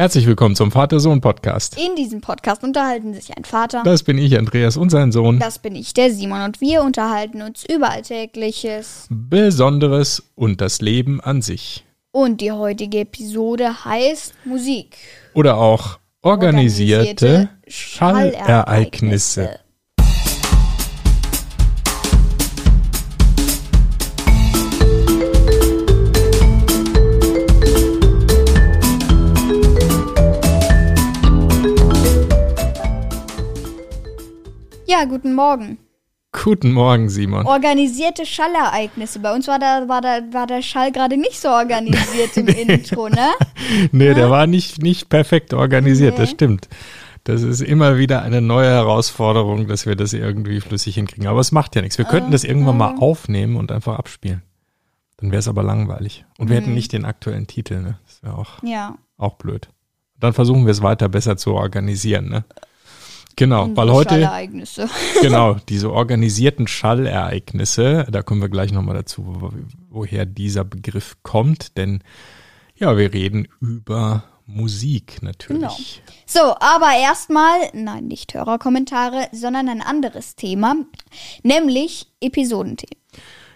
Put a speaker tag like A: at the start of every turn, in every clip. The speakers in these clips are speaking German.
A: Herzlich willkommen zum Vater-Sohn-Podcast.
B: In diesem Podcast unterhalten sich ein Vater,
A: Das bin ich, Andreas, und sein Sohn.
B: das bin ich, der Simon, und wir unterhalten uns über Alltägliches.
A: Besonderes und das Leben an sich.
B: Und die heutige Episode heißt Musik.
A: Oder auch organisierte,
B: Organisierte
A: Schallereignisse.
B: Ja, guten Morgen.
A: Guten Morgen, Simon.
B: Organisierte Schallereignisse. Bei uns war, da, war, da, war der Schall gerade nicht so organisiert im Intro, ne?
A: Nee, der war nicht, nicht perfekt organisiert, das
B: Nee.
A: stimmt. Das ist immer wieder eine neue Herausforderung, dass wir das irgendwie flüssig hinkriegen. Aber es macht ja nichts. Wir könnten das irgendwann mal aufnehmen und einfach abspielen. Dann wäre es aber langweilig. Und wir hätten nicht den aktuellen Titel, ne? Das wäre auch,
B: Ja.
A: auch blöd. Dann versuchen wir es weiter besser zu organisieren, ne? Genau,
B: unsere
A: weil heute,
B: Schallereignisse.
A: genau, diese organisierten Schallereignisse, da kommen wir gleich nochmal dazu, wo, woher dieser Begriff kommt, denn ja, wir reden über Musik natürlich.
B: So, aber erstmal, nein, nicht Hörerkommentare, sondern ein anderes Thema, nämlich Episodentee.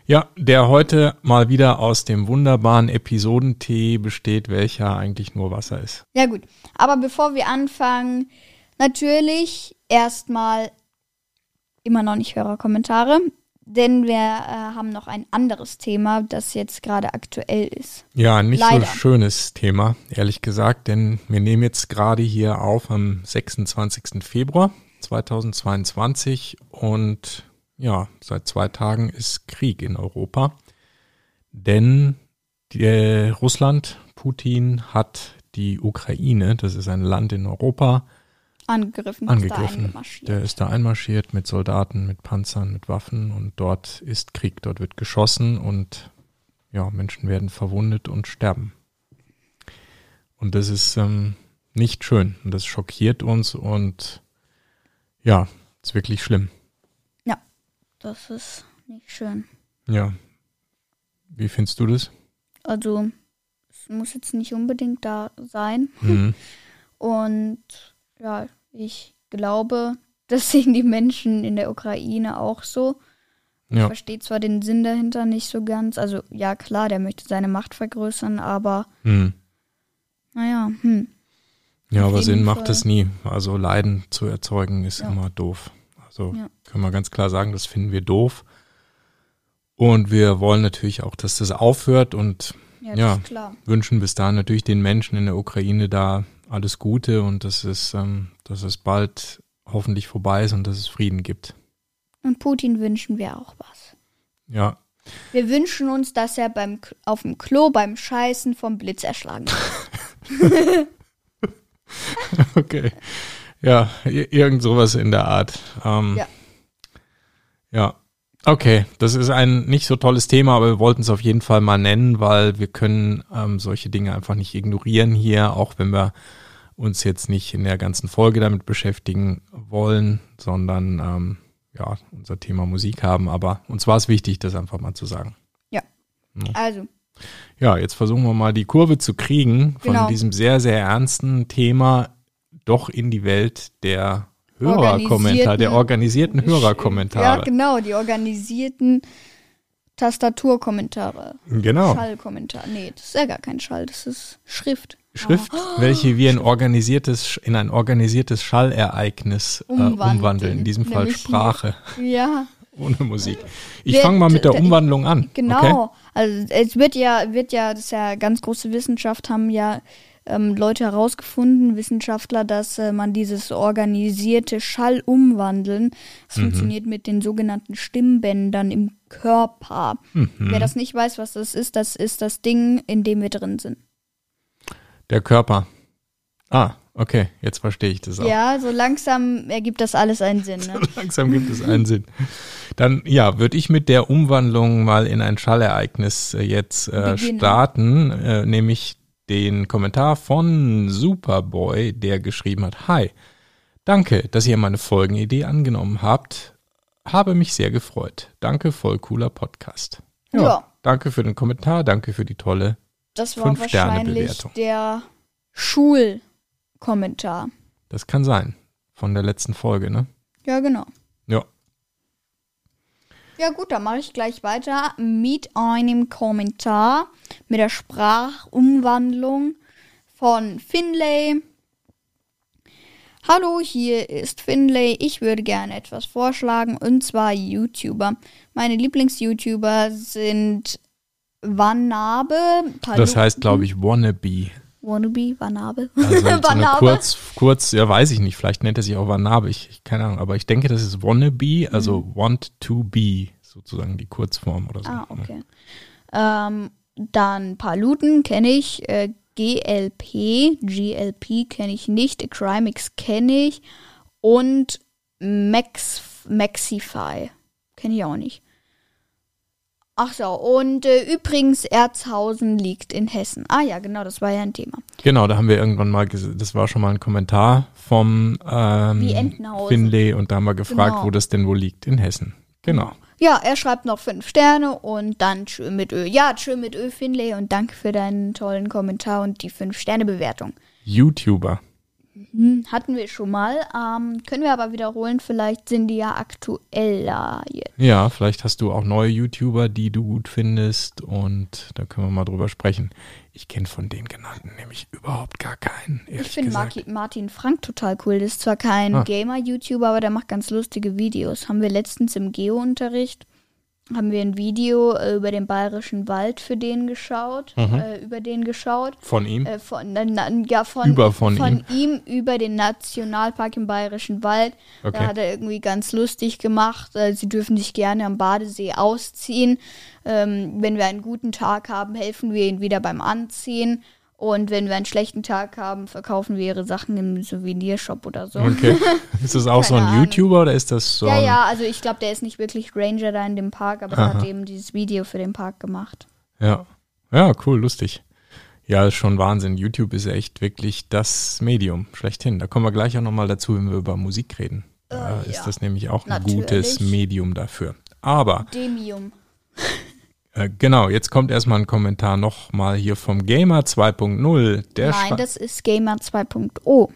A: Ja, der heute mal wieder aus dem wunderbaren Episodentee besteht, welcher eigentlich nur Wasser ist.
B: Ja gut, aber bevor wir anfangen, natürlich erstmal immer noch nicht Hörerkommentare, denn wir äh, haben noch ein anderes Thema, das jetzt gerade aktuell ist.
A: Ja, nicht
B: Leider.
A: so schönes Thema, ehrlich gesagt, denn wir nehmen jetzt gerade hier auf am 26. Februar 2022 und ja, seit zwei Tagen ist Krieg in Europa, denn die, äh, Russland, Putin hat die Ukraine, das ist ein Land in Europa,
B: Angegriffen, ist
A: angegriffen.
B: eingemarschiert.
A: Der ist da einmarschiert mit Soldaten, mit Panzern, mit Waffen und dort ist Krieg, dort wird geschossen und ja, Menschen werden verwundet und sterben. Und das ist ähm, nicht schön und das schockiert uns und ja, ist wirklich schlimm.
B: Das ist nicht schön.
A: Ja. Wie findest du das?
B: Also, es muss jetzt nicht unbedingt da sein.
A: Mhm.
B: Und ja, ich glaube, das sehen die Menschen in der Ukraine auch so. Ich
A: Ja,
B: verstehe zwar den Sinn dahinter nicht so ganz. Also, ja, klar, der möchte seine Macht vergrößern, aber
A: mhm.
B: naja, hm.
A: ja
B: Auf
A: aber Sinn macht
B: Fall.
A: es nie. Also Leiden zu erzeugen ist
B: Ja.
A: immer doof. Also
B: Ja.
A: können wir ganz klar sagen, das finden wir doof. Und wir wollen natürlich auch, dass das aufhört und
B: Ja, klar.
A: wünschen bis dahin natürlich den Menschen in der Ukraine da alles Gute und dass es, ähm, dass es bald hoffentlich vorbei ist und dass es Frieden gibt.
B: Und Putin wünschen wir auch was.
A: Ja,
B: Wir wünschen uns, dass er beim auf dem Klo beim Scheißen vom Blitz erschlagen wird.
A: okay. Ja, irgend sowas in der Art. Ähm,
B: Ja.
A: Ja. Okay, das ist ein nicht so tolles Thema, aber wir wollten es auf jeden Fall mal nennen, weil wir können ähm, solche Dinge einfach nicht ignorieren hier, auch wenn wir uns jetzt nicht in der ganzen Folge damit beschäftigen wollen, sondern ähm, ja, unser Thema Musik haben. Aber uns war es wichtig, das einfach mal zu sagen.
B: Also,
A: Ja, jetzt versuchen wir mal die Kurve zu kriegen von
B: Genau.
A: diesem sehr, sehr ernsten Thema doch in die Welt der Hörerkommentare, der organisierten
B: ja,
A: Hörerkommentare.
B: genau, die organisierten Tastaturkommentare.
A: Genau.
B: Schallkommentar. Nee, das ist ja gar kein Schall, das ist Schrift.
A: Schrift, welche wir in organisiertes, in ein organisiertes Schallereignis äh,
B: Umwandeln.
A: In diesem Fall
B: Nämlich-
A: Sprache
B: Ja,
A: ohne Musik. Ich fange mal mit der Umwandlung an.
B: genau.
A: Okay?
B: Also es wird ja, wird ja, das ist ja ganz große Wissenschaft, haben ja ähm, Leute herausgefunden, Wissenschaftler, dass äh, man dieses organisierte Schallumwandeln, das
A: Mhm.
B: funktioniert mit den sogenannten Stimmbändern im Körper.
A: Mhm.
B: Wer das nicht weiß, was das ist, das ist das Ding, in dem wir drin sind.
A: Der Körper. Ah, okay, jetzt verstehe ich das auch.
B: Ja, so langsam ergibt das alles einen Sinn. Ne?
A: Langsam gibt es einen Sinn. Dann, ja, würde ich mit der Umwandlung mal in ein Schallereignis äh, jetzt äh, starten, äh, nämlich den Kommentar von Superboy, der geschrieben hat, Hi, danke, dass ihr meine Folgenidee angenommen habt. Habe mich sehr gefreut. Danke, voll cooler Podcast.
B: Ja.
A: Danke für den Kommentar, danke für die tolle
B: Das war
A: Fünf Sterne
B: wahrscheinlich
A: Bewertung.
B: der Schul Kommentar.
A: Das kann sein. Von der letzten Folge, ne?
B: Ja, genau.
A: Ja.
B: Ja gut, dann mache ich gleich weiter mit einem Kommentar mit der Sprachumwandlung von Finlay. Hallo, hier ist Finlay. Ich würde gerne etwas vorschlagen und zwar YouTuber. Meine Lieblings-YouTuber sind Wanabe.
A: Das heißt, glaube ich, Wannabe.
B: Wannabe, Wanabe.
A: Also
B: Wanabe.
A: kurz, kurz, ja, weiß ich nicht. Vielleicht nennt er sich auch Wanabe. Ich, ich keine Ahnung. Aber ich denke, das ist Wannabe, also
B: Mhm.
A: Want to Be, sozusagen die Kurzform oder so.
B: Ah, okay. Ähm, dann Paluten kenne ich. Äh, GLP, GLP kenne ich nicht. Acrimix kenne ich. Und Max, Maxify kenne ich auch nicht. Ach so, und äh, übrigens, Erzhausen liegt in Hessen. Ah ja, genau, das war ja ein Thema.
A: Genau, da haben wir irgendwann mal, das war schon mal ein Kommentar vom ähm. Finlay und da haben wir gefragt,
B: Genau.
A: wo das denn wohl liegt. In Hessen. Genau.
B: Ja, er schreibt noch fünf Sterne und dann tschö mit Ö. Ja, tschö mit Ö, Finlay, und danke für deinen tollen Kommentar und die fünf Sterne Bewertung.
A: YouTuber.
B: Hm, hatten wir schon mal. Ähm, können wir aber wiederholen. Vielleicht sind die ja aktueller jetzt.
A: Ja, vielleicht hast du auch neue YouTuber, die du gut findest und da können wir mal drüber sprechen. Ich kenne von den genannten nämlich überhaupt gar keinen,
B: Ich finde Martin Frank total cool. Das ist zwar kein
A: Ah.
B: Gamer-YouTuber, aber der macht ganz lustige Videos. Haben wir letztens im Geo-Unterricht, haben wir ein Video äh, über den Bayerischen Wald für den geschaut,
A: Mhm.
B: äh, über den geschaut.
A: Von ihm?
B: Äh, von, äh, na, ja, von,
A: Über von
B: ihm. über den Nationalpark im Bayerischen Wald.
A: Okay.
B: Da hat er irgendwie ganz lustig gemacht. Äh, Sie dürfen sich gerne am Badesee ausziehen. Ähm, wenn wir einen guten Tag haben, helfen wir ihnen wieder beim Anziehen. Und wenn wir einen schlechten Tag haben, verkaufen wir ihre Sachen im Souvenirshop oder so.
A: Okay. Ist das auch so ein. YouTuber oder ist das so
B: Ja, ja, also ich glaube, der ist nicht wirklich Ranger da in dem Park, aber er hat eben dieses Video für den Park gemacht.
A: Ja. Ja, cool, lustig. Ja, ist schon Wahnsinn. YouTube ist echt wirklich das Medium schlechthin. Da kommen wir gleich auch nochmal dazu, wenn wir über Musik reden. Da
B: Äh,
A: ist
B: ja.
A: das nämlich auch ein
B: Natürlich.
A: gutes Medium dafür. Aber
B: Demium.
A: Äh, genau, jetzt kommt erstmal ein Kommentar nochmal hier vom Gamer 2.0. Der
B: Nein, das ist Gamer 2.0.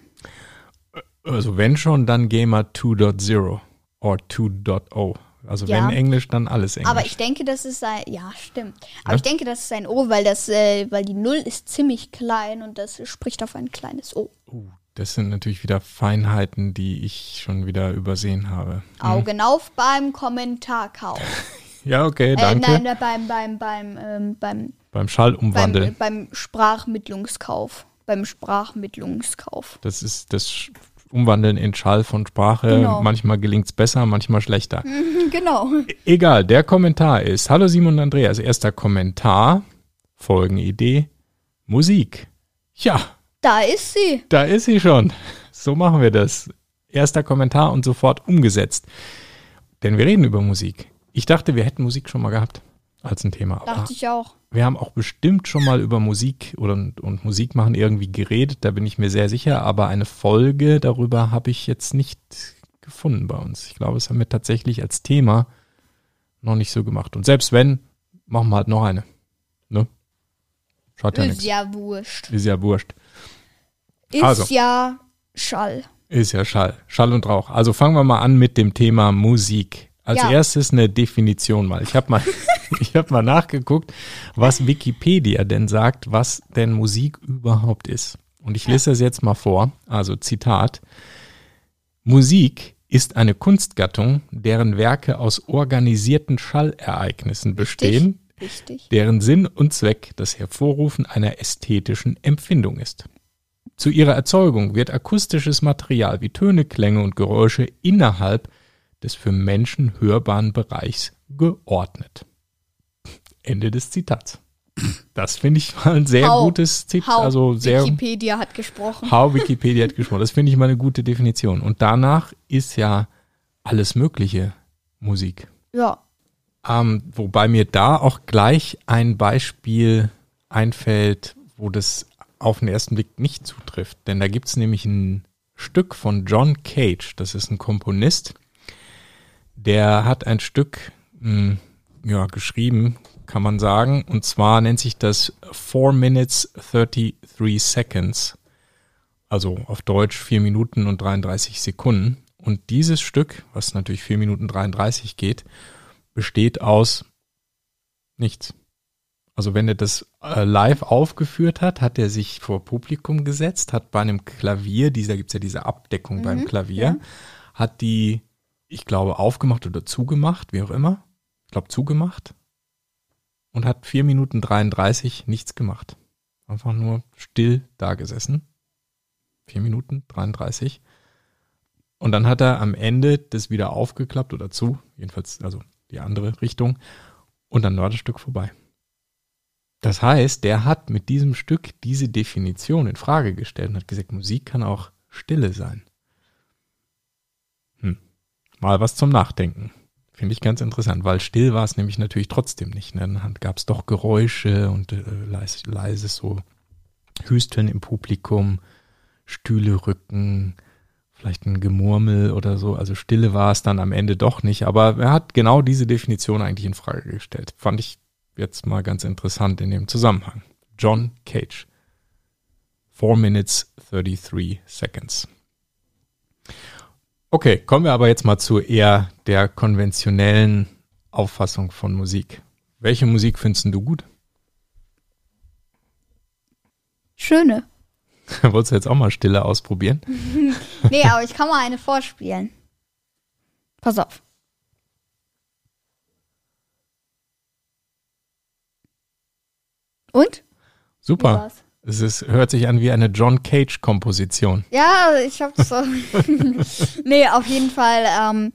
A: also wenn schon, dann Gamer 2.0 oder 2.0. Also
B: Ja.
A: wenn Englisch, dann alles Englisch.
B: Aber ich denke, das ist ein. Ja, stimmt. Aber
A: Ja?
B: ich denke, das ist ein O, weil das, äh, weil die Null ist ziemlich klein und das spricht auf ein kleines O.
A: uh, das sind natürlich wieder Feinheiten, die ich schon wieder übersehen habe.
B: Augen auf beim Kommentarkauf.
A: Ja, okay,
B: Äh,
A: danke.
B: nein, äh, beim, beim, beim, ähm, beim,
A: Beim
B: beim,
A: Schallumwandeln.
B: beim Sprachmittlungskauf. Beim Sprachmittlungskauf.
A: Das ist das Umwandeln in Schall von Sprache.
B: Genau.
A: Manchmal gelingt es besser, manchmal schlechter.
B: genau.
A: Egal, der Kommentar ist, hallo Simon und Andreas, erster Kommentar, Folgenidee, Musik. Ja,
B: Da ist sie.
A: da ist sie schon. So machen wir das. Erster Kommentar und sofort umgesetzt. Denn wir reden über Musik. Ich dachte, wir hätten Musik schon mal gehabt als ein Thema. Aber
B: Dachte ich auch.
A: wir haben auch bestimmt schon mal über Musik oder, und Musik machen irgendwie geredet, da bin ich mir sehr sicher, aber eine Folge darüber habe ich jetzt nicht gefunden bei uns. Ich glaube, es haben wir tatsächlich als Thema noch nicht so gemacht. Und selbst wenn, machen wir halt noch eine. Ne? Schaut ja
B: Ist
A: nichts.
B: ja wurscht.
A: Ist ja wurscht.
B: Ist
A: Also.
B: ja Schall.
A: Ist ja Schall. Schall und Rauch. Also fangen wir mal an mit dem Thema Musik. Als
B: Ja.
A: erstes eine Definition mal. Ich habe mal, ich hab mal nachgeguckt, was Wikipedia denn sagt, was denn Musik überhaupt ist. Und ich lese das jetzt mal vor. Also Zitat. Musik ist eine Kunstgattung, deren Werke aus organisierten Schallereignissen bestehen,
B: Richtig.
A: deren Sinn und Zweck das Hervorrufen einer ästhetischen Empfindung ist. Zu ihrer Erzeugung wird akustisches Material wie Töne, Klänge und Geräusche innerhalb des für Menschen hörbaren Bereichs geordnet. Ende des Zitats. Das finde ich mal ein sehr
B: Hau.
A: gutes Zitat, also sehr
B: Wikipedia hat gesprochen.
A: How Wikipedia hat gesprochen. Das finde ich mal eine gute Definition. Und danach ist ja alles Mögliche Musik.
B: Ja.
A: Ähm, wobei mir da auch gleich ein Beispiel einfällt, wo das auf den ersten Blick nicht zutrifft. Denn da gibt es nämlich ein Stück von John Cage, das ist ein Komponist, der hat ein Stück mh, ja, geschrieben, kann man sagen, und zwar nennt sich das 4 Minutes 33 Seconds. Also auf Deutsch 4 Minuten und 33 Sekunden. Und dieses Stück, was natürlich 4 Minuten 33 geht, besteht aus nichts. Also wenn er das äh, live aufgeführt hat, hat er sich vor Publikum gesetzt, hat bei einem Klavier, dieser gibt's ja diese Abdeckung
B: Mhm,
A: beim Klavier,
B: ja.
A: hat die, ich glaube, aufgemacht oder zugemacht, wie auch immer. Ich glaube, zugemacht. Und hat 4 Minuten 33 nichts gemacht. Einfach nur still da gesessen. 4 Minuten 33. Und dann hat er am Ende das wieder aufgeklappt oder zu, jedenfalls also die andere Richtung. Und dann war das Stück vorbei. Das heißt, der hat mit diesem Stück diese Definition in Frage gestellt und hat gesagt, Musik kann auch Stille sein. Mal was zum Nachdenken. Finde ich ganz interessant, weil still war es nämlich natürlich trotzdem nicht. Ne? Dann gab es doch Geräusche und äh, leise, leise so Hüsteln im Publikum, Stühle rücken, vielleicht ein Gemurmel oder so. Also Stille war es dann am Ende doch nicht. Aber er hat genau diese Definition eigentlich in Frage gestellt. Fand ich jetzt mal ganz interessant in dem Zusammenhang. John Cage. 4 minutes 33 seconds. Okay, kommen wir aber jetzt mal zu eher der konventionellen Auffassung von Musik. Welche Musik findest du gut?
B: Schöne.
A: Wolltest du jetzt auch mal Stille ausprobieren?
B: Nee, aber ich kann mal eine vorspielen. Pass auf. Und?
A: Super. Es ist, hört sich an wie eine John Cage-Komposition.
B: Ja, ich hab das auch. nee, auf jeden Fall. Ähm,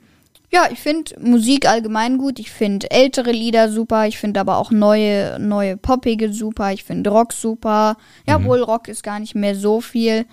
B: ja, ich finde Musik allgemein gut. Ich finde ältere Lieder super. Ich finde aber auch neue, neue poppige super. Ich finde Rock super. Ja, wohl Rock ist gar nicht mehr so viel.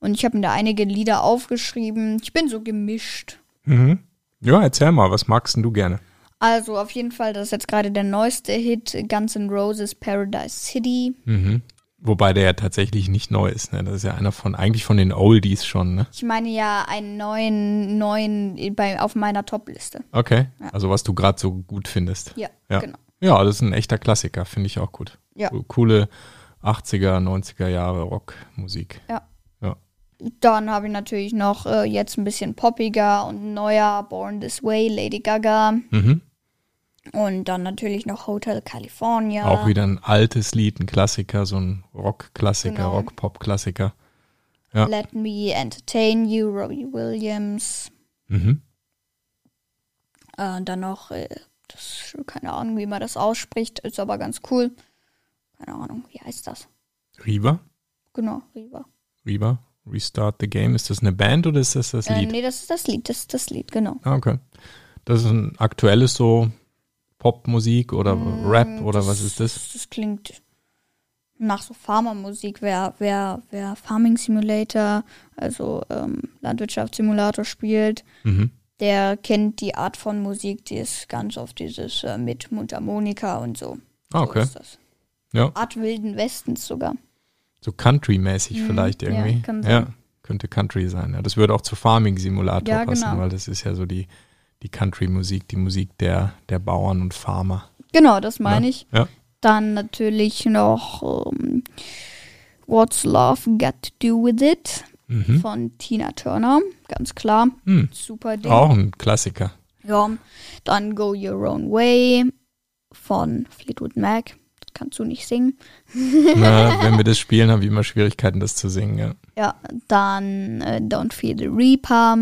B: Und ich habe mir da einige Lieder aufgeschrieben. Ich bin so gemischt.
A: Mhm. Ja, erzähl mal, was magst denn du gerne?
B: Also auf jeden Fall, das ist jetzt gerade der neueste Hit, Guns N' Roses Paradise City.
A: Mhm. Wobei der ja tatsächlich nicht neu ist. Ne? Das ist ja einer von, eigentlich von den Oldies schon. Ne?
B: Ich meine ja einen neuen, neuen bei, auf meiner Top-Liste.
A: Okay. Also was du gerade so gut findest.
B: Ja,
A: Ja.
B: genau.
A: Ja, das ist ein echter Klassiker, finde ich auch gut.
B: Ja.
A: Co- Coole 80er, 90er Jahre Rockmusik.
B: Ja.
A: Ja.
B: Dann habe ich natürlich noch äh, jetzt ein bisschen poppiger und neuer Born This Way, Lady Gaga.
A: Mhm.
B: Und dann natürlich noch Hotel California.
A: Auch wieder ein altes Lied, ein Klassiker, so ein Rock-Klassiker,
B: Genau.
A: Rock-Pop-Klassiker. ja.
B: Let Me Entertain You, Robbie Williams.
A: Mhm.
B: Äh, und dann noch, äh, das, keine Ahnung, wie man das ausspricht, ist aber ganz cool. Keine Ahnung, wie heißt das?
A: Riva?
B: Genau, Riva.
A: Riva? Restart the Game. Ist das eine Band oder ist das das
B: Äh,
A: Lied?
B: nee, das ist das Lied, das ist das Lied, genau.
A: Ah, okay. Das ist ein aktuelles so Popmusik oder Rap
B: Mm,
A: oder was ist das?
B: Das klingt nach so Farmermusik. Wer, wer, wer Farming Simulator, also ähm, Landwirtschaftssimulator spielt,
A: Mhm.
B: der kennt die Art von Musik, die ist ganz oft dieses äh, mit Mundharmonika und so.
A: Ah,
B: So
A: okay.
B: ist das.
A: Ja,
B: Art wilden Westens sogar.
A: so Country-mäßig
B: Mhm,
A: vielleicht
B: ja,
A: irgendwie. Ja,
B: sein.
A: könnte Country sein. Ja, das würde auch zu Farming Simulator
B: Ja,
A: passen,
B: genau.
A: weil das ist ja so die, die Country-Musik, die Musik der, der Bauern und Farmer.
B: Genau, das meine
A: Ja.
B: ich.
A: Ja.
B: Dann natürlich noch ähm, What's Love Got to Do With It
A: Mhm.
B: von Tina Turner. Ganz klar.
A: Hm.
B: Super Ding.
A: Auch ein Klassiker.
B: Ja, dann Go Your Own Way von Fleetwood Mac. Das kannst du nicht singen.
A: Na, wenn wir das spielen, haben wir immer Schwierigkeiten, das zu singen. Ja.
B: Ja, dann äh, Don't Fear the Reaper.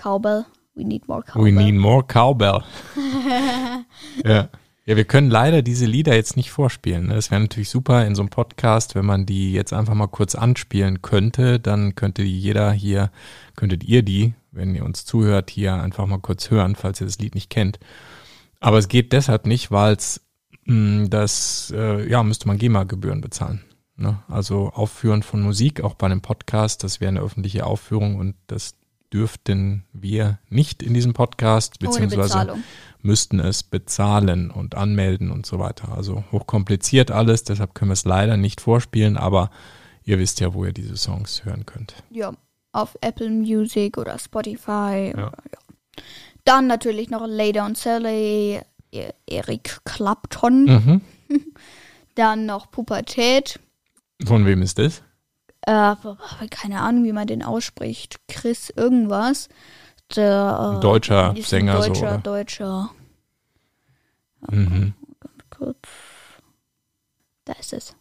B: Cowbell. We need more Cowbell.
A: We need more cowbell. ja. ja, wir können leider diese Lieder jetzt nicht vorspielen. ne? Es wäre natürlich super in so einem Podcast, wenn man die jetzt einfach mal kurz anspielen könnte. Dann könnte jeder hier, könntet ihr die, wenn ihr uns zuhört, hier einfach mal kurz hören, falls ihr das Lied nicht kennt. Aber es geht deshalb nicht, weil es das, äh, ja, müsste man GEMA-Gebühren bezahlen. Ne? Also Aufführen von Musik, auch bei einem Podcast, das wäre eine öffentliche Aufführung und das dürften wir nicht in diesem Podcast, beziehungsweise müssten es bezahlen und anmelden und so weiter. Also hochkompliziert alles, deshalb können wir es leider nicht vorspielen, aber ihr wisst ja, wo ihr diese Songs hören könnt.
B: Ja, auf Apple Music oder Spotify.
A: Ja.
B: Oder, ja. Dann natürlich noch Lay Down Sally, E- Eric Clapton.
A: Mhm.
B: Dann noch Pubertät.
A: Von wem ist das?
B: Äh, keine Ahnung, wie man den ausspricht, Chris irgendwas. Der,
A: Ein deutscher Sänger
B: deutscher,
A: so. Oder?
B: deutscher.
A: Mhm.
B: Da ist es.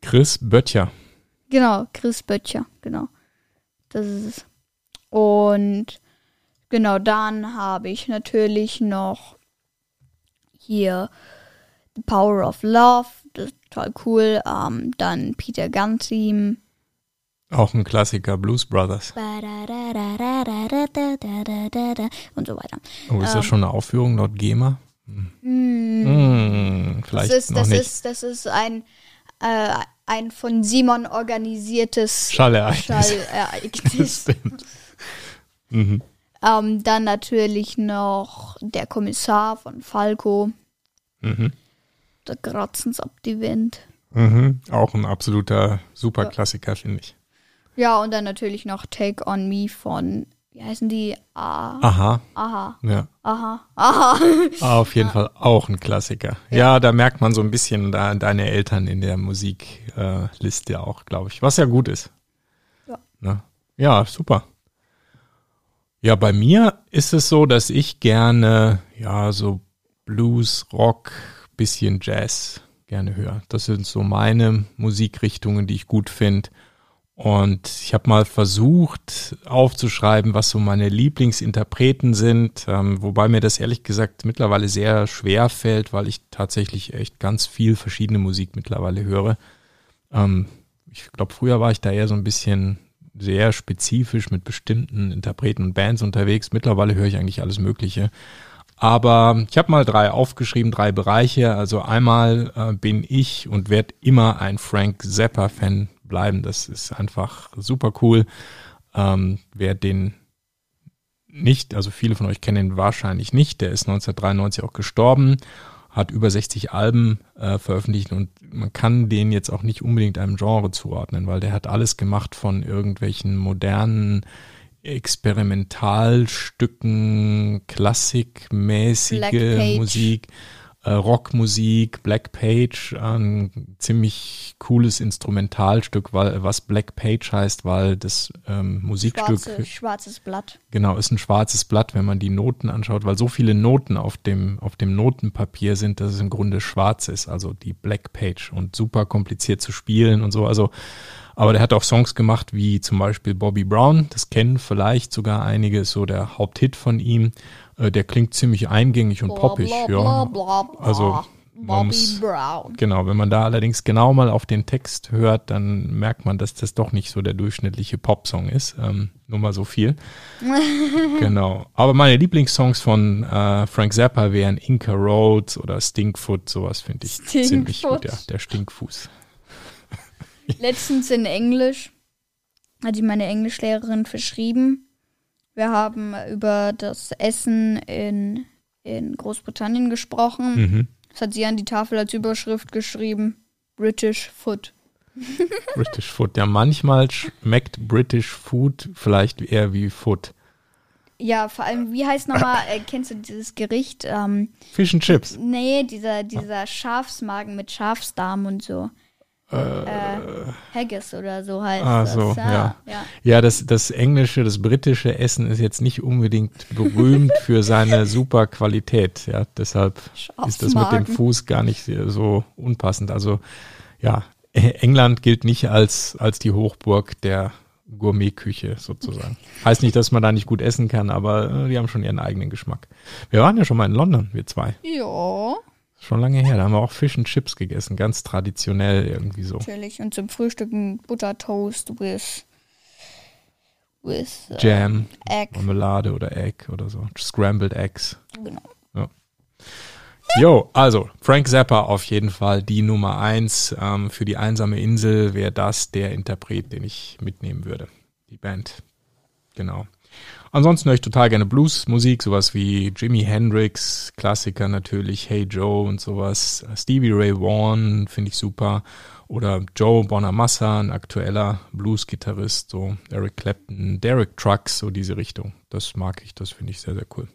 A: Chris Böttcher.
B: Genau, Chris Böttcher, genau. Das ist es. Und genau, dann habe ich natürlich noch hier The Power of Love, das ist total cool. Ähm, dann Peter Gunn Theme.
A: Auch ein Klassiker, Blues Brothers.
B: Und so weiter.
A: Oh, ist das schon eine Aufführung laut GEMA?
B: Hm. Das
A: vielleicht
B: ist,
A: noch
B: das
A: nicht.
B: ist, das ist ein, äh, ein von Simon organisiertes
A: Schallereignis.
B: Schallereignis.
A: Stimmt. Mhm.
B: ähm, dann natürlich noch der Kommissar von Falco.
A: Mhm.
B: Da kratzen's ab die Wind.
A: Mhm. Auch ein absoluter Superklassiker, finde ich.
B: Ja, und dann natürlich noch Take on Me von, wie heißen die? Ah,
A: Aha.
B: aha,
A: Ja.
B: aha, aha.
A: Auf jeden Fall auch ein Klassiker. Ja. da merkt man so ein bisschen da, deine Eltern in der Musikliste äh, auch, glaube ich. Was ja gut ist.
B: Ja.
A: Ne? Ja, super. Ja, bei mir ist es so, dass ich gerne, ja, so Blues, Rock, bisschen Jazz gerne höre. Das sind so meine Musikrichtungen, die ich gut finde. Und ich habe mal versucht aufzuschreiben, was so meine Lieblingsinterpreten sind, ähm, wobei mir das ehrlich gesagt mittlerweile sehr schwer fällt, weil ich tatsächlich echt ganz viel verschiedene Musik mittlerweile höre. Ähm, ich glaube, früher war ich da eher so ein bisschen sehr spezifisch mit bestimmten Interpreten und Bands unterwegs. Mittlerweile höre ich eigentlich alles Mögliche. Aber ich habe mal drei aufgeschrieben, drei Bereiche. Also einmal äh, bin ich und werde immer ein Frank Zappa-Fan bleiben. Das ist einfach super cool. Ähm, wer den nicht, also viele von euch kennen ihn wahrscheinlich nicht, der ist 1993 auch gestorben, hat über 60 Alben äh, veröffentlicht und man kann den jetzt auch nicht unbedingt einem Genre zuordnen, weil der hat alles gemacht von irgendwelchen modernen Experimentalstücken, klassikmäßige. Musik, äh, Rockmusik, Black Page, ein ziemlich cooles Instrumentalstück, weil, was Black Page heißt, weil das ähm, Musikstück
B: Schwarze, schwarzes Blatt.
A: Genau, ist ein schwarzes Blatt, wenn man die Noten anschaut, weil so viele Noten auf dem, auf dem Notenpapier sind, dass es im Grunde schwarz ist, also die Black Page und super kompliziert zu spielen und so. Also, aber der hat auch Songs gemacht wie zum Beispiel Bobby Brown, das kennen vielleicht sogar einige, ist so der Haupthit von ihm. Äh, der klingt ziemlich eingängig und poppig.
B: Bla,
A: ja.
B: bla.
A: Also, man
B: Bobby
A: muss-
B: Brown.
A: Genau, wenn man da allerdings genau mal auf den Text hört, dann merkt man, dass das doch nicht so der durchschnittliche Popsong ist. Ähm, nur mal so viel. genau. Aber meine Lieblingssongs von äh, Frank Zappa wären Inca Roads oder Stinkfoot. Sowas finde ich ziemlich gut.
B: Stinkfoot.
A: Ja, der Stinkfuß.
B: Letztens in Englisch hat die meine Englischlehrerin verschrieben. Wir haben über das Essen in, in Großbritannien gesprochen.
A: Mhm.
B: Das hat sie an die Tafel als Überschrift geschrieben. British Food.
A: British Food. Ja, manchmal schmeckt British Food vielleicht eher wie Food.
B: Ja, vor allem, wie heißt nochmal, äh, kennst du dieses Gericht? Ähm,
A: Fish and Chips.
B: nee, dieser, dieser Schafsmagen mit Schafsdarm und so. Äh, Haggis oder so heißt
A: Ah,
B: das.
A: so, ja.
B: ja.
A: Ja, das, das englische, das britische Essen ist jetzt nicht unbedingt berühmt für seine super Qualität. Ja, deshalb ist das mit dem. Fuß gar nicht so unpassend. Also ja, England gilt nicht als, als die Hochburg der Gourmetküche sozusagen. Heißt nicht, dass man da nicht gut essen kann, aber äh, die haben schon ihren eigenen Geschmack. Wir waren ja schon mal in London, wir zwei.
B: Ja,
A: Schon lange her. Da haben wir auch Fish and Chips gegessen, ganz traditionell irgendwie so.
B: natürlich. Und zum Frühstück ein Buttertoast with, with äh,
A: Jam,
B: Egg.
A: Marmelade oder Egg oder so. Scrambled Eggs.
B: Genau.
A: Jo, also Frank Zappa auf jeden Fall die Nummer eins. Ähm, für die einsame Insel wäre das der Interpret, den ich mitnehmen würde. Die Band. Genau. Ansonsten höre ich total gerne Bluesmusik, sowas wie Jimi Hendrix, Klassiker natürlich, Hey Joe und sowas. Stevie Ray Vaughan finde ich super. Oder Joe Bonamassa, ein aktueller Blues-Gitarrist, so Eric Clapton, Derek Trucks, so diese Richtung. Das mag ich, das finde ich sehr, sehr cool.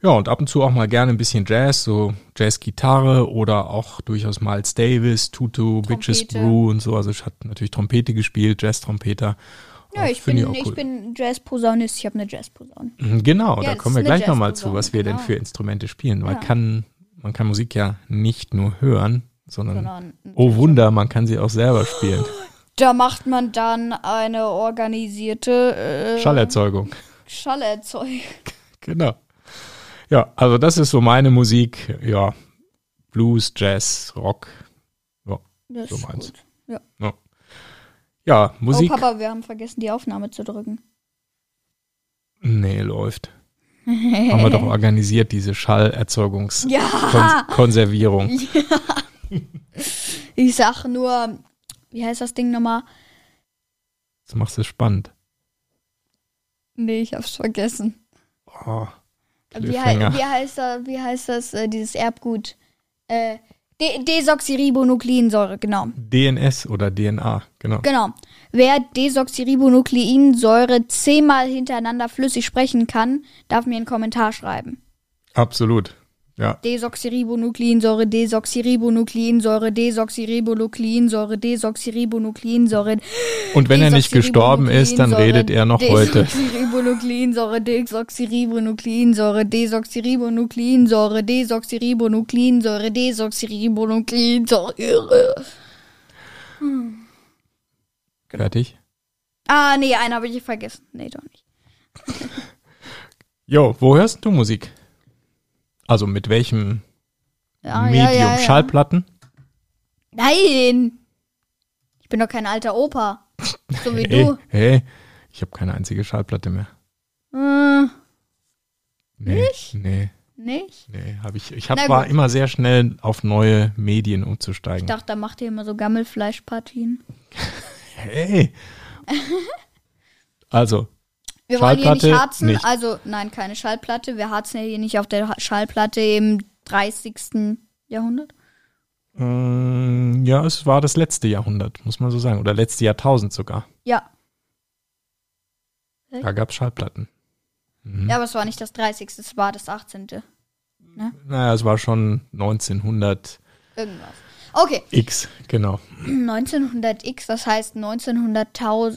A: Ja, und ab und zu auch mal gerne ein bisschen Jazz, so Jazz-Gitarre oder auch durchaus Miles Davis, Tutu, Bitches
B: Trompete.
A: Brew und so. Also ich hatte natürlich Trompete gespielt, Jazz-Trompeter.
B: Ja, ich bin, ich
A: cool.
B: bin Jazz-Posaunist, ich habe eine Jazz-Posaune.
A: Mhm, Genau,
B: Ja,
A: da kommen wir gleich nochmal zu, was wir denn
B: genau.
A: für Instrumente spielen. Man
B: Ja.
A: kann, man kann Musik ja nicht nur hören, sondern,
B: Sondern
A: oh Wunder, man kann sie auch selber spielen.
B: Da macht man dann eine organisierte äh,
A: Schallerzeugung.
B: Schallerzeug.
A: Genau. Ja, also das ist so meine Musik. Ja, Blues, Jazz, Rock.
B: Das
A: So
B: ist
A: meins.
B: gut.
A: Ja, Musik.
B: Oh Papa, wir haben vergessen, die Aufnahme zu drücken.
A: Nee, läuft. Haben wir doch organisiert, diese Schallerzeugungskonservierung.
B: Ja, ich sag nur, wie heißt das Ding nochmal?
A: Das macht es spannend.
B: Nee, ich hab's vergessen.
A: Oh,
B: Wie, wie heißt das, wie heißt das, äh, dieses Erbgut? Äh, De Desoxyribonukleinsäure, genau.
A: DNS oder DNA, genau.
B: Genau. Wer Desoxyribonukleinsäure zehnmal hintereinander flüssig sprechen kann, darf mir einen Kommentar schreiben.
A: Absolut. Ja,
B: Desoxyribonukleinsäure, Desoxyribonukleinsäure, Desoxyribonukleinsäure, Desoxyribonukleinsäure.
A: und wenn er nicht gestorben ist, dann redet er noch heute.
B: Desoxyribonukleinsäure, Desoxyribonukleinsäure, Desoxyribonukleinsäure, Desoxyribonukleinsäure, Desoxyribonukleinsäure.
A: Fertig?
B: Ah, nee, einen habe ich vergessen. Nee, doch nicht.
A: Jo, wo hörst du Musik? Also mit welchem
B: Ja,
A: Medium?
B: ja, ja.
A: Schallplatten?
B: Nein! Ich bin doch kein alter Opa. So wie
A: Hey,
B: du.
A: hey, ich habe keine einzige Schallplatte mehr.
B: Äh,
A: Nee,
B: Nicht?
A: Nee,
B: nicht?
A: nee, habe ich. Ich hab, war immer sehr schnell auf neue Medien umzusteigen.
B: Ich dachte, da macht ihr immer so Gammelfleischpartien.
A: Hey. Also,
B: Wir wollen hier nicht harzen,
A: nicht.
B: also nein, keine Schallplatte. Wir harzen ja hier nicht auf der Ha- Schallplatte im 30. Jahrhundert.
A: ähm, ja, es war das letzte Jahrhundert, muss man so sagen. Oder letzte Jahrtausend sogar.
B: Ja.
A: Da gab es Schallplatten. Mhm.
B: Ja, aber es war nicht das 30. Es war das 18.
A: Naja, es war schon 1900
B: Irgendwas. Okay,
A: X, genau.
B: 1900x, das heißt 1900,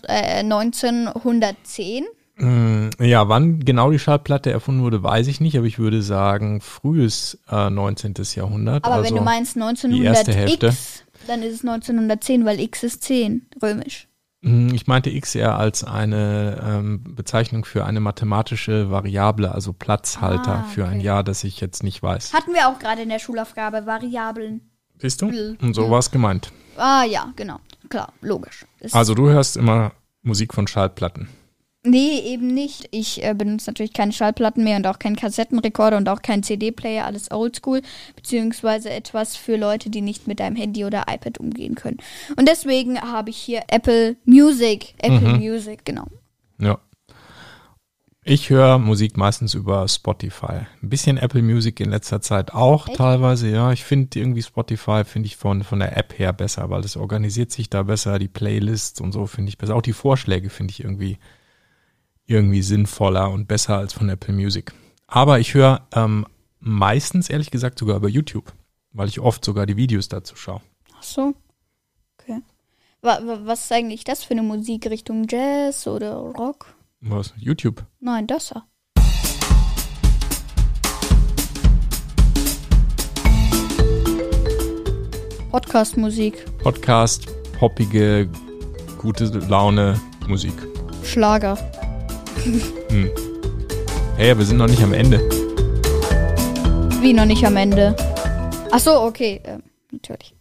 B: äh, 1910.
A: Mm, Ja, wann genau die Schallplatte erfunden wurde, weiß ich nicht, aber ich würde sagen frühes äh, 19. Jahrhundert.
B: Aber
A: also,
B: wenn du meinst
A: die erste Hälfte.
B: 1900x, dann ist es 1910, weil x ist 10, römisch.
A: Mm, Ich meinte X eher als eine ähm, Bezeichnung für eine mathematische Variable, also Platzhalter
B: Ah,
A: für ein
B: okay.
A: Jahr, das ich jetzt nicht weiß.
B: Hatten wir auch gerade in der Schulaufgabe Variablen.
A: Siehst du?
B: Mhm.
A: Und so war es gemeint.
B: Ah ja, genau. Klar, logisch. Ist
A: Also du hörst immer Musik von Schallplatten.
B: Nee, eben nicht. Ich äh, benutze natürlich keine Schallplatten mehr und auch keinen Kassettenrekorder und auch keinen CD-Player, alles oldschool, beziehungsweise etwas für Leute, die nicht mit einem Handy oder iPad umgehen können. Und deswegen habe ich hier Apple Music. Apple Music, genau.
A: Ja. Ich höre Musik meistens über Spotify. Ein bisschen Apple Music in letzter Zeit auch
B: Echt?
A: teilweise, ja. Ich finde irgendwie Spotify finde ich von, von der App her besser, weil es organisiert sich da besser, die Playlists und so finde ich besser. Auch die Vorschläge finde ich irgendwie, irgendwie sinnvoller und besser als von Apple Music. Aber ich höre ähm, meistens, ehrlich gesagt, sogar über YouTube, weil ich oft sogar die Videos dazu schaue.
B: Ach so. Okay. Wa wa was ist eigentlich das für eine Musikrichtung? Jazz oder Rock?
A: Was? YouTube.
B: Nein, das da. Podcast-Musik,
A: Podcast, poppige, gute Laune, Musik.
B: Schlager.
A: Hey, wir sind noch nicht am Ende.
B: Wie noch nicht am Ende? Ach so, okay, ähm, natürlich.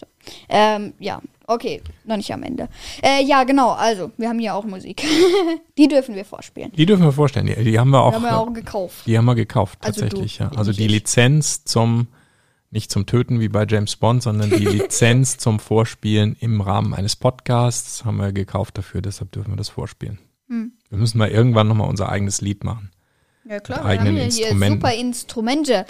B: So. Ähm, ja, okay, noch nicht am Ende. Äh, ja, genau, also, wir haben hier auch Musik. die dürfen wir vorspielen.
A: Die dürfen wir vorstellen. Die, die haben wir auch.
B: Die haben wir auch gekauft.
A: die haben wir gekauft,
B: Also
A: tatsächlich,
B: du,
A: ja. Also die. Lizenz zum, nicht zum Töten wie bei James Bond, sondern die Lizenz zum Vorspielen im Rahmen eines Podcasts haben wir gekauft dafür, deshalb dürfen wir das vorspielen.
B: Hm.
A: Wir müssen mal irgendwann nochmal unser eigenes Lied machen.
B: Ja, klar,
A: Mit eigenen
B: wir haben ja hier super Instrumente.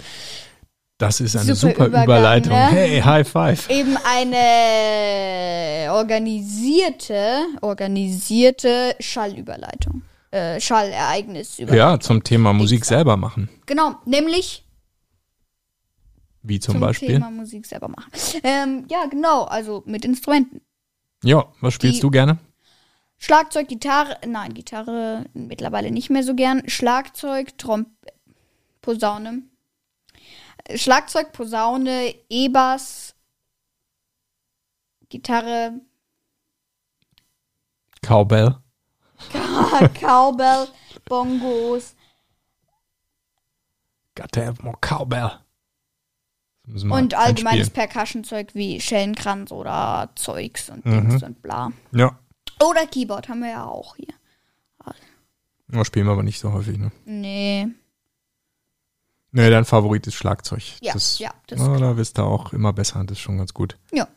A: Das ist eine
B: Super
A: super, Überleitung.
B: ne?
A: Hey, High Five.
B: Eben eine organisierte, organisierte Schallüberleitung. äh, Schallereignis.
A: Ja, zum Thema Musik selber machen.
B: Genau, nämlich
A: Wie zum,
B: zum
A: Beispiel.
B: Thema Musik selber machen. Ähm, ja, genau, also mit Instrumenten.
A: Ja, was spielst
B: Die-
A: du gerne?
B: Schlagzeug, Gitarre, nein, Gitarre mittlerweile nicht mehr so gern. Schlagzeug, Tromp Posaune. Schlagzeug, Posaune, E-Bass, Gitarre,
A: Cowbell.
B: Cowbell, Bongos.
A: Gotta have more Cowbell.
B: Und allgemeines. Percussion-Zeug wie Schellenkranz oder Zeugs und
A: Mhm.
B: Dings und bla.
A: Ja,
B: Oder Keyboard haben wir ja auch hier.
A: das spielen wir aber nicht so häufig. Ne?
B: Nee.
A: Nee, dein Favorit ist Schlagzeug.
B: Ja,
A: das,
B: ja, das
A: ja,
B: ist
A: da wirst du auch immer besser. Das ist schon ganz gut.
B: Ja.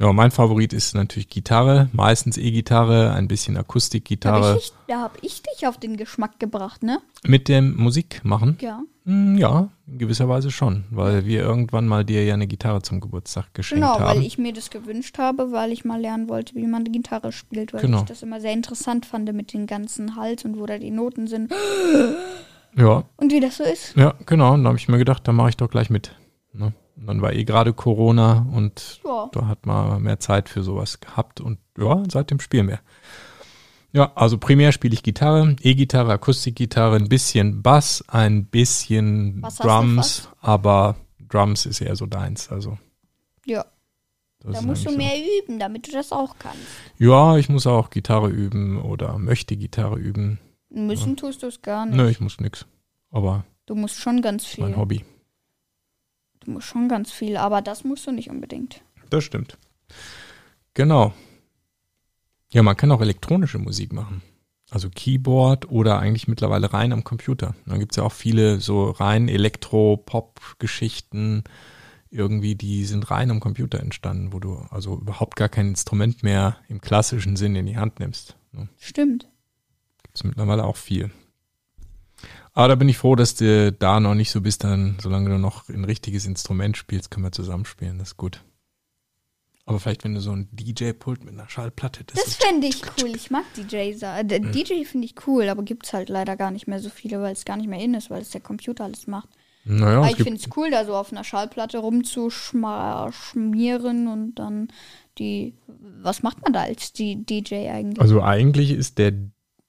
A: Ja, mein Favorit ist natürlich Gitarre, meistens E-Gitarre, ein bisschen
B: habe
A: Akustikgitarre.
B: ich, dich- da hab ich dich auf den Geschmack gebracht, ne?
A: Mit dem Musik machen?
B: Ja.
A: Hm, Ja, in gewisser Weise schon, weil wir irgendwann mal dir ja eine Gitarre zum Geburtstag geschenkt
B: Genau,
A: haben.
B: weil ich mir das gewünscht habe, weil ich mal lernen wollte, wie man Gitarre spielt, weil
A: Genau.
B: ich das immer sehr interessant fand mit den ganzen Hals und wo da die Noten sind
A: ja,
B: und wie das so ist.
A: ja, genau. Und da habe ich mir gedacht, da mache ich doch gleich mit. Ne? Und dann war eh gerade Corona und
B: Ja.
A: da hat man mehr Zeit für sowas gehabt und ja, seitdem spielen wir. Ja, also primär spiele ich Gitarre, E-Gitarre, Akustikgitarre, ein bisschen Bass, ein bisschen
B: Was
A: Drums, aber Drums ist eher so deins. Also
B: Ja, da musst du mehr üben, damit du das auch kannst.
A: So. Ja, ich muss auch Gitarre üben oder möchte Gitarre üben.
B: Müssen tust du es gar nicht.
A: Nö, ich muss nix. Aber
B: Du musst schon ganz viel.
A: mein Hobby.
B: Du musst schon ganz viel, aber das musst du nicht unbedingt.
A: Das stimmt. Genau. Ja, man kann auch elektronische Musik machen. Also Keyboard oder eigentlich mittlerweile rein am Computer. Da gibt's ja auch viele so rein Elektro-Pop-Geschichten, irgendwie, die sind rein am Computer entstanden, wo du also überhaupt gar kein Instrument mehr im klassischen Sinn in die Hand nimmst. Ne?
B: Stimmt.
A: Gibt's mittlerweile auch viel. Aber da bin ich froh, dass du da noch nicht so bist, dann, solange du noch ein richtiges Instrument spielst, können wir zusammenspielen. Das ist gut. Aber vielleicht, wenn du so ein DJ-Pult mit einer Schallplatte, das,
B: Das fände ich cool. Ich mag DJs. Äh, der DJ finde ich cool, aber gibt's halt leider gar nicht mehr so viele, weil es gar nicht mehr in ist, weil es der Computer alles macht.
A: naja,
B: aber
A: es
B: ich
A: gibt,
B: finde es cool, da so auf einer Schallplatte rumzuschmieren und dann die. Was macht man da als DJ eigentlich?
A: also eigentlich ist der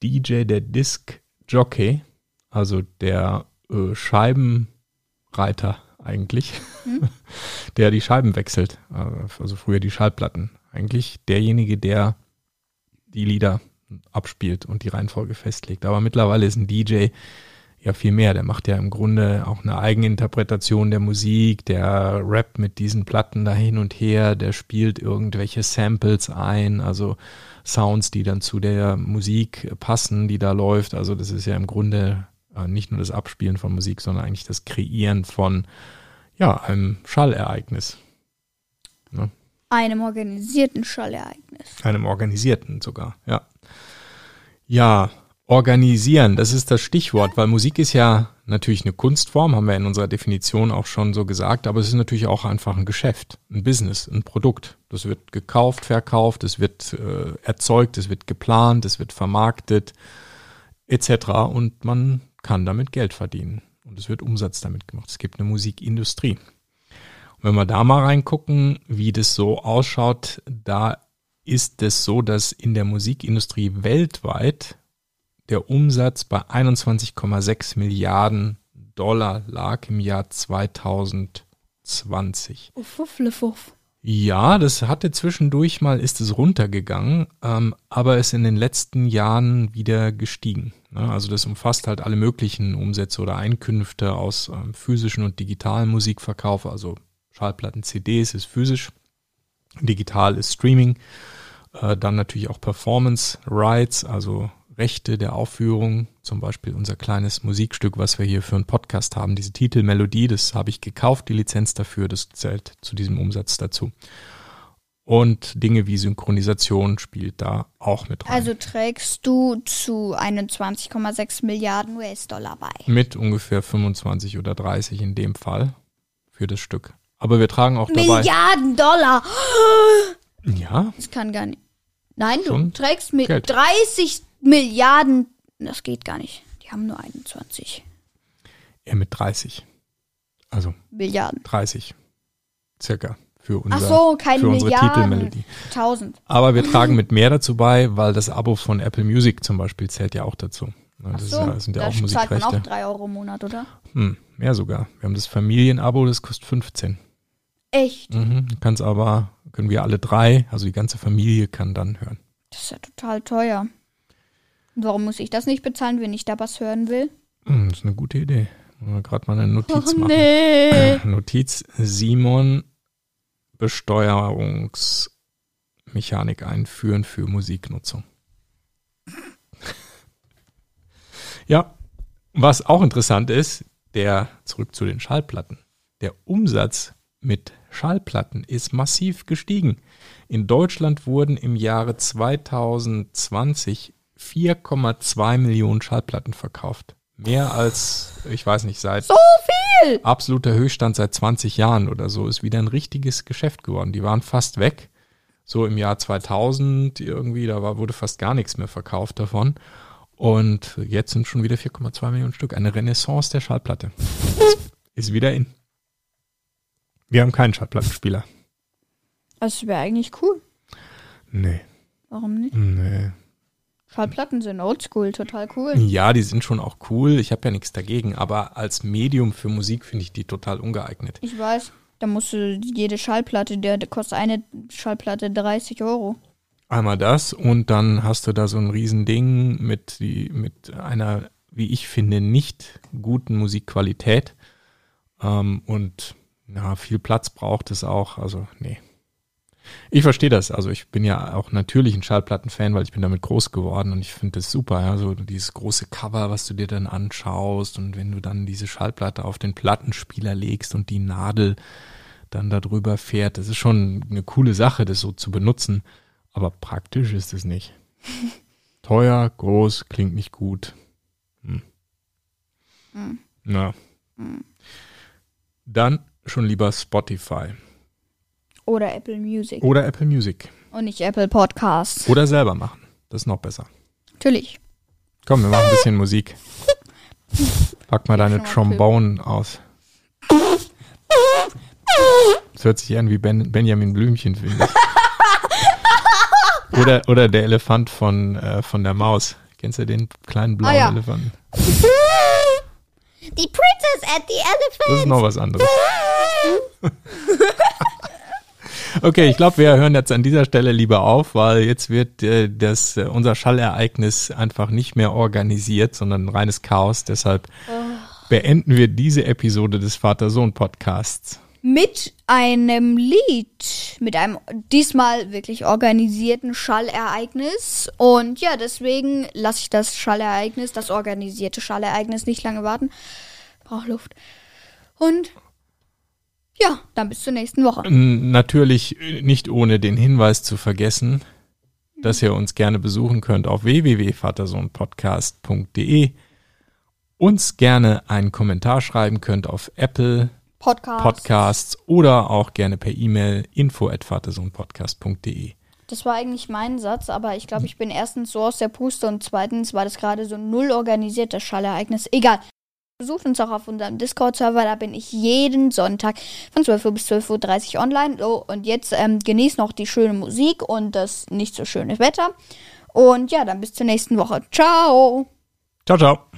A: DJ der Disc-Jockey, also der äh, Scheibenreiter eigentlich, der die Scheiben wechselt, äh, also früher die Schallplatten. Eigentlich derjenige, der die Lieder abspielt und die Reihenfolge festlegt. Aber mittlerweile ist ein DJ ja viel mehr. Der macht ja im Grunde auch eine Eigeninterpretation der Musik, der rappt mit diesen Platten da hin und her, der spielt irgendwelche Samples ein, also Sounds, die dann zu der Musik passen, die da läuft. Also das ist ja im Grunde nicht nur das Abspielen von Musik, sondern eigentlich das Kreieren von ja, einem Schallereignis.
B: Einem organisierten Schallereignis.
A: Einem organisierten sogar, ja. Ja, organisieren, das ist das Stichwort, weil Musik ist ja natürlich eine Kunstform, haben wir in unserer Definition auch schon so gesagt, aber es ist natürlich auch einfach ein Geschäft, ein Business, ein Produkt. Das wird gekauft, verkauft, es wird äh, erzeugt, es wird geplant, es wird vermarktet, etc. Und man kann damit Geld verdienen. Und es wird Umsatz damit gemacht. Es gibt eine Musikindustrie. Und wenn wir da mal reingucken, wie das so ausschaut, da ist es so, dass in der Musikindustrie weltweit der Umsatz bei 21,6 Milliarden Dollar lag im Jahr 2020.
B: Uff, uff, uff.
A: Ja, das hatte zwischendurch mal, ist es runtergegangen, ähm, aber ist in den letzten Jahren wieder gestiegen. Ne? Also das umfasst halt alle möglichen Umsätze oder Einkünfte aus ähm, physischen und digitalen Musikverkauf, also Schallplatten, CDs ist physisch, digital ist Streaming, äh, dann natürlich auch Performance Rights, also Rechte der Aufführung, zum Beispiel unser kleines Musikstück, was wir hier für einen Podcast haben, diese Titelmelodie, das habe ich gekauft, die Lizenz dafür, das zählt zu diesem Umsatz dazu. Und Dinge wie Synchronisation spielt da auch mit rein.
B: Also trägst du zu 21,6 Milliarden US-Dollar bei.
A: mit ungefähr 25 oder 30 in dem Fall für das Stück. Aber wir tragen auch dabei.
B: Milliarden Dollar!
A: Ja,
B: Das kann gar nicht. Nein, du
A: Schon
B: trägst mit
A: Geld.
B: 30 Milliarden Das geht gar nicht. Die haben nur 21
A: Eher mit 30. Also
B: Milliarden.
A: 30 circa für, unser,
B: Ach so, keine
A: für unsere
B: Milliarden.
A: Titelmelodie.
B: 1000.
A: Aber wir tragen mit mehr dazu bei, weil das Abo von Apple Music zum Beispiel zählt ja auch dazu. Ne, Das ist
B: so,
A: ja, das sind ja
B: da
A: auch
B: zahlt man auch
A: Musikrechte.
B: 3 Euro im Monat, oder?
A: Hm, mehr sogar. Wir haben das Familienabo, das kostet 15.
B: Echt?
A: Mhm, kannst aber, können wir alle drei, also die ganze Familie kann dann hören.
B: Das ist ja total teuer. Warum muss ich das nicht bezahlen, wenn ich da was hören will?
A: Hm, das ist eine gute Idee. Gerade mal eine Notiz
B: Oh
A: machen.
B: nee.
A: Notiz Simon Besteuerungsmechanik einführen für Musiknutzung. ja, was auch interessant ist, der zurück zu den Schallplatten. Der Umsatz mit Schallplatten ist massiv gestiegen. In Deutschland wurden im Jahre 2020 4,2 Millionen Schallplatten verkauft. Mehr als, ich weiß nicht, seit
B: So viel!
A: absoluter Höchststand seit 20 Jahren oder so, ist wieder ein richtiges Geschäft geworden. Die waren fast weg. So im Jahr 2000 irgendwie, da war, wurde fast gar nichts mehr verkauft davon. Und jetzt sind schon wieder 4,2 Millionen Stück. Eine Renaissance der Schallplatte. ist wieder in. Wir haben keinen Schallplattenspieler.
B: Das wäre eigentlich cool.
A: Nee,
B: Warum nicht?
A: nee.
B: Schallplatten sind oldschool, total cool.
A: Ja, die sind schon auch cool. Ich habe ja nichts dagegen. Aber als Medium für Musik finde ich die total ungeeignet.
B: Ich weiß, da musst du jede Schallplatte, der, kostet eine Schallplatte 30 Euro.
A: Einmal das und dann hast du da so ein Riesending mit, die, mit einer, wie ich finde, nicht guten Musikqualität. Ähm, und ja, viel Platz braucht es auch. Also, nee. Ich verstehe das. Also ich bin ja auch natürlich ein Schallplattenfan, weil ich bin damit groß geworden und ich finde das super. Ja, so dieses große Cover, was du dir dann anschaust und wenn du dann diese Schallplatte auf den Plattenspieler legst und die Nadel dann darüber fährt, das ist schon eine coole Sache, das so zu benutzen. Aber praktisch ist es nicht. Teuer, groß, klingt nicht gut. Hm.
B: Hm.
A: Na. Dann schon lieber Spotify
B: Oder Apple Music.
A: oder Apple Music.
B: Und nicht Apple Podcasts.
A: Oder selber machen. Das ist noch besser.
B: Natürlich.
A: Komm, wir machen ein bisschen Musik. Pack mal deine Trombone aus. Das hört sich an wie ben, Benjamin Blümchen, finde ich. Oder, oder der Elefant von, äh, von der Maus. Kennst du den kleinen blauen
B: Ah, ja.
A: Elefanten?
B: Die Princess at the Elephant.
A: Das ist noch was anderes. Okay, ich glaube, wir hören jetzt an dieser Stelle lieber auf, weil jetzt wird äh, das, äh, unser Schallereignis einfach nicht mehr organisiert, sondern ein reines Chaos. Deshalb beenden wir diese Episode des Vater-Sohn-Podcasts.
B: Mit einem Lied. Mit einem diesmal wirklich organisierten Schallereignis. Und ja, deswegen lasse ich das Schallereignis, das organisierte Schallereignis nicht lange warten. Brauch Luft. Und ja, dann bis zur nächsten Woche.
A: Natürlich äh, nicht ohne den Hinweis zu vergessen, dass ihr uns gerne besuchen könnt auf www.vatersohnpodcast.de, uns gerne einen Kommentar schreiben könnt auf Apple
B: Podcast.
A: Podcasts oder auch gerne per E-Mail info at vatersohnpodcast.de.
B: Das war eigentlich mein Satz, aber ich glaube, ich bin erstens so aus der Puste und zweitens war das gerade so ein null organisiertes Schallereignis. Egal. Besucht uns auch auf unserem Discord-Server, da bin ich jeden Sonntag von 12 Uhr bis 12.30 Uhr online. So, und jetzt ähm, genießt noch die schöne Musik und das nicht so schöne Wetter. Und ja, dann bis zur nächsten Woche. Ciao!
A: Ciao, ciao.